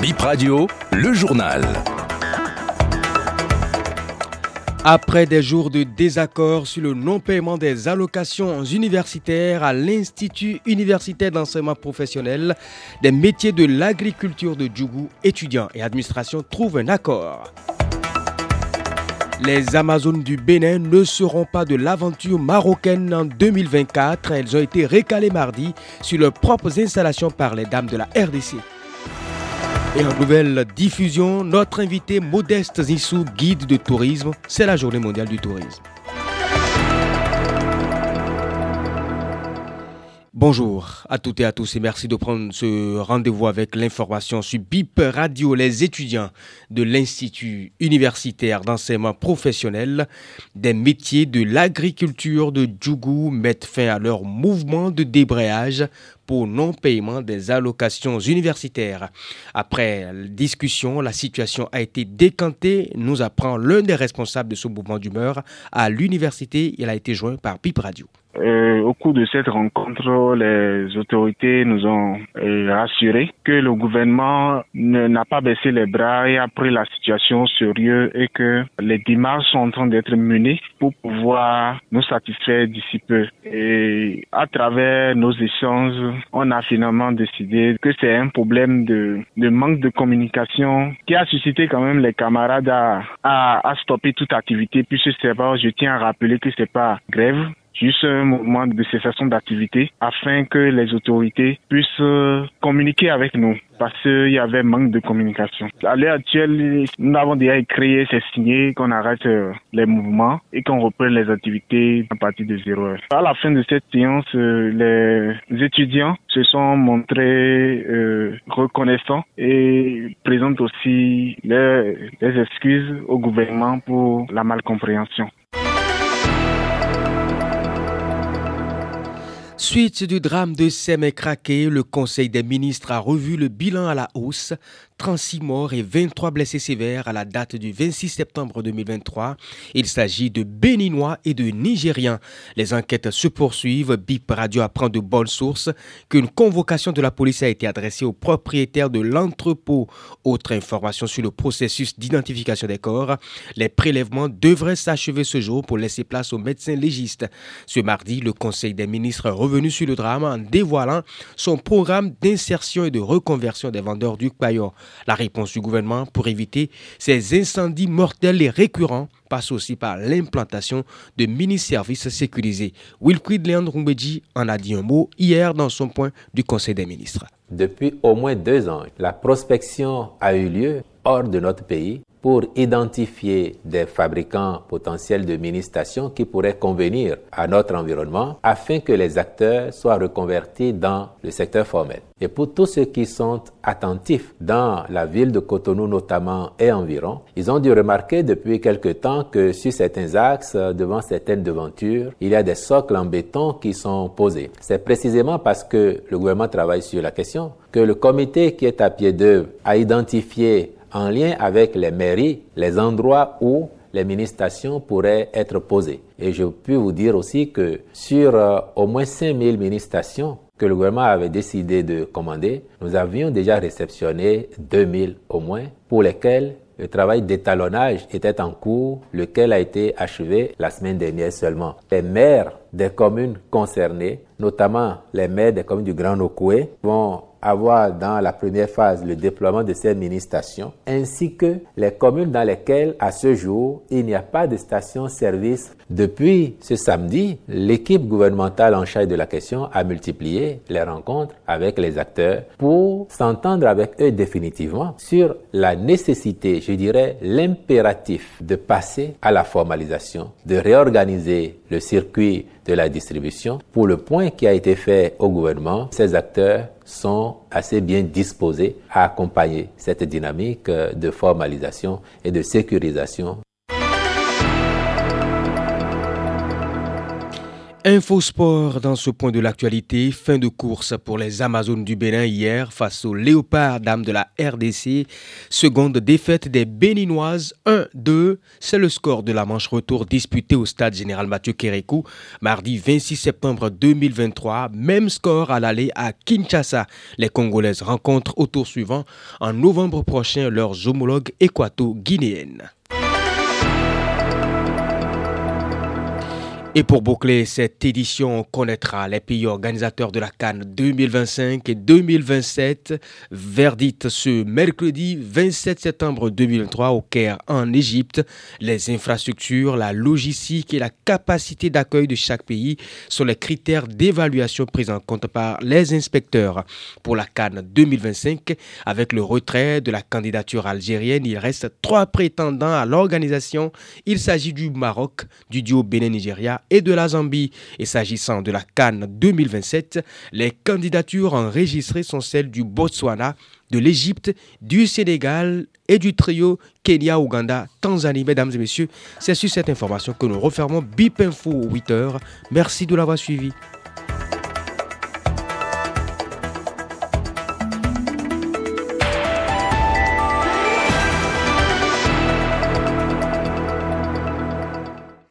Bip Radio, le journal. Après des jours de désaccord sur le non-paiement des allocations universitaires à l'Institut universitaire d'enseignement professionnel des métiers de l'agriculture de Djougou, étudiants et administration trouvent un accord. Les Amazones du Bénin ne seront pas de l'aventure marocaine en 2024. Elles ont été récalées mardi sur leurs propres installations par les dames de la RDC. Et en nouvelle diffusion, notre invité Modeste Zissou, guide de tourisme, c'est la journée mondiale du tourisme. Bonjour à toutes et à tous et merci de prendre ce rendez-vous avec l'information sur BIP Radio. Les étudiants de l'Institut universitaire d'enseignement professionnel des métiers de l'agriculture de Djougou mettent fin à leur mouvement de débrayage pour non-paiement des allocations universitaires. Après discussion, la situation a été décantée, nous apprend l'un des responsables de ce mouvement d'humeur à l'université. Il a été joint par BIP Radio. Euh, au cours de cette rencontre, les autorités nous ont euh, rassuré que le gouvernement n'a pas baissé les bras et a pris la situation sérieux et que les démarches sont en train d'être menées pour pouvoir nous satisfaire d'ici peu. Et à travers nos échanges, on a finalement décidé que c'est un problème de, de, manque de communication qui a suscité quand même les camarades à, à, à stopper toute activité puisque c'est pas, je tiens à rappeler que c'est pas grève, juste un mouvement de cessation d'activité afin que les autorités puissent euh, communiquer avec nous parce qu'il y avait manque de communication. À l'heure actuelle, nous avons déjà créé, c'est signé qu'on arrête euh, les mouvements et qu'on reprenne les activités à partir de zéro heure. À la fin de cette séance, euh, les étudiants se sont montrés reconnaissants et présentent aussi les excuses au gouvernement pour la malcompréhension. Suite du drame de Sémé-Craqué, le Conseil des ministres a revu le bilan à la hausse 36 morts et 23 blessés sévères à la date du 26 septembre 2023. Il s'agit de Béninois et de Nigériens. Les enquêtes se poursuivent. BIP Radio apprend de bonnes sources qu'une convocation de la police a été adressée au propriétaire de l'entrepôt. Autre information sur le processus d'identification des corps. Les prélèvements devraient s'achever ce jour pour laisser place aux médecins légistes. Ce mardi, le Conseil des ministres est revenu sur le drame en dévoilant son programme d'insertion et de reconversion des vendeurs du Payor. La réponse du gouvernement pour éviter ces incendies mortels et récurrents passe aussi par l'implantation de mini-services sécurisés. Wilfried Leandro Rumbedji en a dit un mot hier dans son point du Conseil des ministres. Depuis au moins deux ans, la prospection a eu lieu hors de notre pays pour identifier des fabricants potentiels de mini-stations qui pourraient convenir à notre environnement afin que les acteurs soient reconvertis dans le secteur formel. Et pour tous ceux qui sont attentifs dans la ville de Cotonou notamment et environ, ils ont dû remarquer depuis quelque temps que sur certains axes, devant certaines devantures, il y a des socles en béton qui sont posés. C'est précisément parce que le gouvernement travaille sur la question que le comité qui est à pied d'œuvre a identifié en lien avec les mairies les endroits où les mini-stations pourraient être posées. Et je peux vous dire aussi que sur euh, au moins 5000 mini-stations que le gouvernement avait décidé de commander, nous avions déjà réceptionné 2000 au moins, pour lesquels le travail d'étalonnage était en cours, lequel a été achevé la semaine dernière seulement. Les maires des communes concernées, notamment les maires des communes du Grand Nokoué, vont avoir dans la première phase le déploiement de ces mini-stations, ainsi que les communes dans lesquelles, à ce jour, il n'y a pas de station-service. Depuis ce samedi, l'équipe gouvernementale en charge de la question a multiplié les rencontres avec les acteurs pour s'entendre avec eux définitivement sur la nécessité, je dirais, l'impératif de passer à la formalisation, de réorganiser le circuit de la distribution. Pour le point qui a été fait au gouvernement, ces acteurs sont assez bien disposés à accompagner cette dynamique de formalisation et de sécurisation Info Sport dans ce point de l'actualité. Fin de course pour les Amazones du Bénin hier face aux Léopards dames de la RDC. Seconde défaite des Béninoises 1-2. C'est le score de la manche retour disputée au stade général Mathieu Kérékou mardi 26 septembre 2023. Même score à l'aller à Kinshasa. Les Congolaises rencontrent au tour suivant en novembre prochain leurs homologues équato-guinéennes. Et pour boucler cette édition, on connaîtra les pays organisateurs de la Cannes 2025 et 2027. Verdict ce mercredi 27 septembre 2023 au Caire en Égypte. Les infrastructures, la logistique et la capacité d'accueil de chaque pays sont les critères d'évaluation pris en compte par les inspecteurs. Pour la Cannes 2025, avec le retrait de la candidature algérienne, il reste trois prétendants à l'organisation. Il s'agit du Maroc, du duo Bénin-Nigeria et de la Zambie. Et s'agissant de la Cannes 2027, les candidatures enregistrées sont celles du Botswana, de l'Égypte, du Sénégal et du trio Kenya, Ouganda, Tanzanie. Mesdames et messieurs, c'est sur cette information que nous refermons BIP Info 8h. Merci de l'avoir suivi.